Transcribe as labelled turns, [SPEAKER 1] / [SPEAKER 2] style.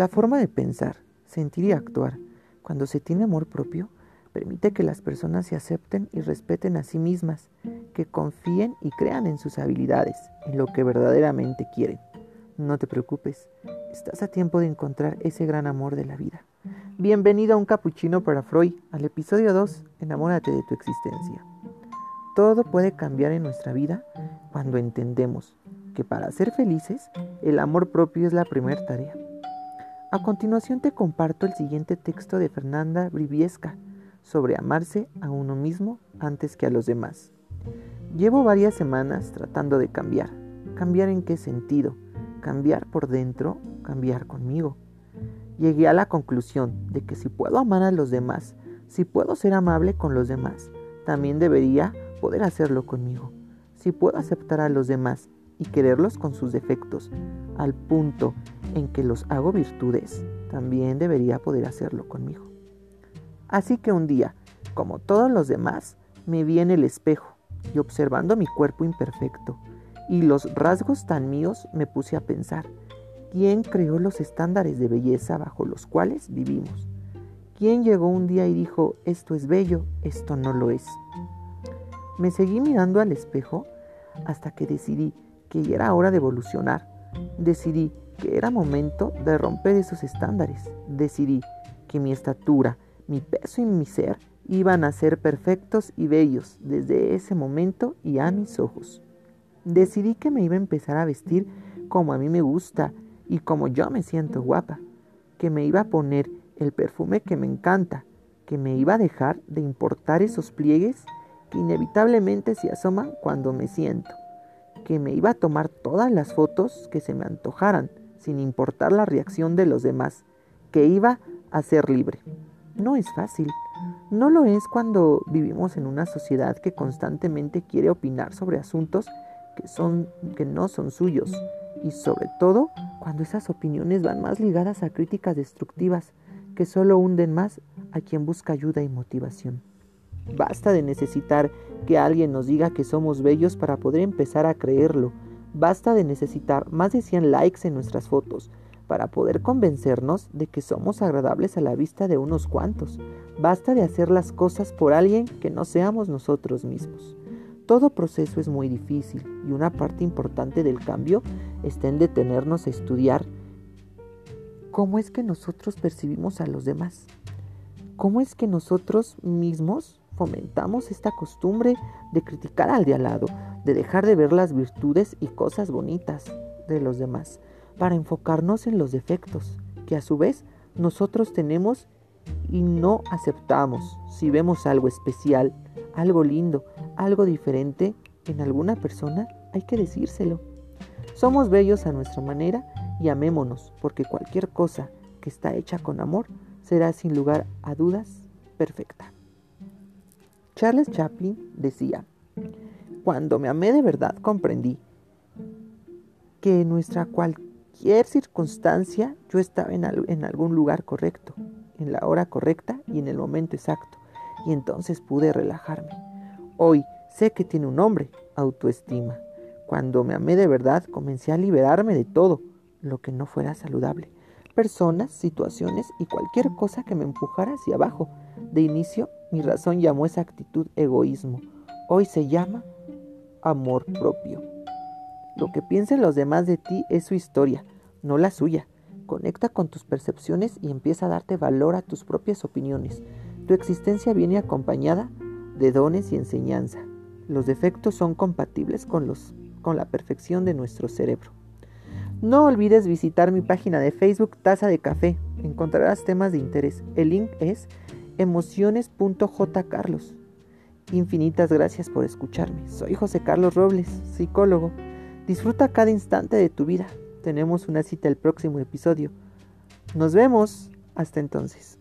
[SPEAKER 1] La forma de pensar, sentir y actuar cuando se tiene amor propio permite que las personas se acepten y respeten a sí mismas, que confíen y crean en sus habilidades, en lo que verdaderamente quieren. No te preocupes, estás a tiempo de encontrar ese gran amor de la vida. Bienvenido a un capuchino para Freud, al episodio 2, Enamórate de tu existencia. Todo puede cambiar en nuestra vida cuando entendemos que para ser felices, el amor propio es la primera tarea. A continuación te comparto el siguiente texto de Fernanda Briviesca sobre amarse a uno mismo antes que a los demás. Llevo varias semanas tratando de cambiar. ¿Cambiar en qué sentido? Cambiar por dentro, cambiar conmigo. Llegué a la conclusión de que si puedo amar a los demás, si puedo ser amable con los demás, también debería poder hacerlo conmigo. Si puedo aceptar a los demás y quererlos con sus defectos, al punto en que los hago virtudes, también debería poder hacerlo conmigo. Así que un día, como todos los demás, me vi en el espejo y observando mi cuerpo imperfecto y los rasgos tan míos me puse a pensar, ¿quién creó los estándares de belleza bajo los cuales vivimos? ¿Quién llegó un día y dijo, esto es bello, esto no lo es? Me seguí mirando al espejo hasta que decidí que ya era hora de evolucionar. Decidí que era momento de romper esos estándares. Decidí que mi estatura, mi peso y mi ser iban a ser perfectos y bellos desde ese momento y a mis ojos. Decidí que me iba a empezar a vestir como a mí me gusta y como yo me siento guapa, que me iba a poner el perfume que me encanta, que me iba a dejar de importar esos pliegues que inevitablemente se asoman cuando me siento, que me iba a tomar todas las fotos que se me antojaran, sin importar la reacción de los demás, que iba a ser libre. No es fácil. No lo es cuando vivimos en una sociedad que constantemente quiere opinar sobre asuntos que, son, que no son suyos y sobre todo cuando esas opiniones van más ligadas a críticas destructivas que solo hunden más a quien busca ayuda y motivación. Basta de necesitar que alguien nos diga que somos bellos para poder empezar a creerlo. Basta de necesitar más de 100 likes en nuestras fotos para poder convencernos de que somos agradables a la vista de unos cuantos. Basta de hacer las cosas por alguien que no seamos nosotros mismos. Todo proceso es muy difícil y una parte importante del cambio está en detenernos a estudiar cómo es que nosotros percibimos a los demás. ¿Cómo es que nosotros mismos fomentamos esta costumbre de criticar al de al lado, de dejar de ver las virtudes y cosas bonitas de los demás, para enfocarnos en los defectos, que a su vez nosotros tenemos y no aceptamos. Si vemos algo especial, algo lindo, algo diferente en alguna persona, hay que decírselo. Somos bellos a nuestra manera y amémonos, porque cualquier cosa que está hecha con amor será sin lugar a dudas perfecta. Charles Chaplin decía, cuando me amé de verdad comprendí que en nuestra cualquier circunstancia yo estaba en, en algún lugar correcto, en la hora correcta y en el momento exacto, y entonces pude relajarme. Hoy sé que tiene un nombre, autoestima. Cuando me amé de verdad comencé a liberarme de todo lo que no fuera saludable, personas, situaciones y cualquier cosa que me empujara hacia abajo. De inicio mi razón llamó esa actitud egoísmo. Hoy se llama amor propio. Lo que piensen los demás de ti es su historia, no la suya. Conecta con tus percepciones y empieza a darte valor a tus propias opiniones. Tu existencia viene acompañada de dones y enseñanza. Los defectos son compatibles con, los, con la perfección de nuestro cerebro. No olvides visitar mi página de Facebook Taza de Café. Encontrarás temas de interés. El link es emociones.jcarlos. Infinitas gracias por escucharme. Soy José Carlos Robles, psicólogo. Disfruta cada instante de tu vida. Tenemos una cita el próximo episodio. Nos vemos. Hasta entonces.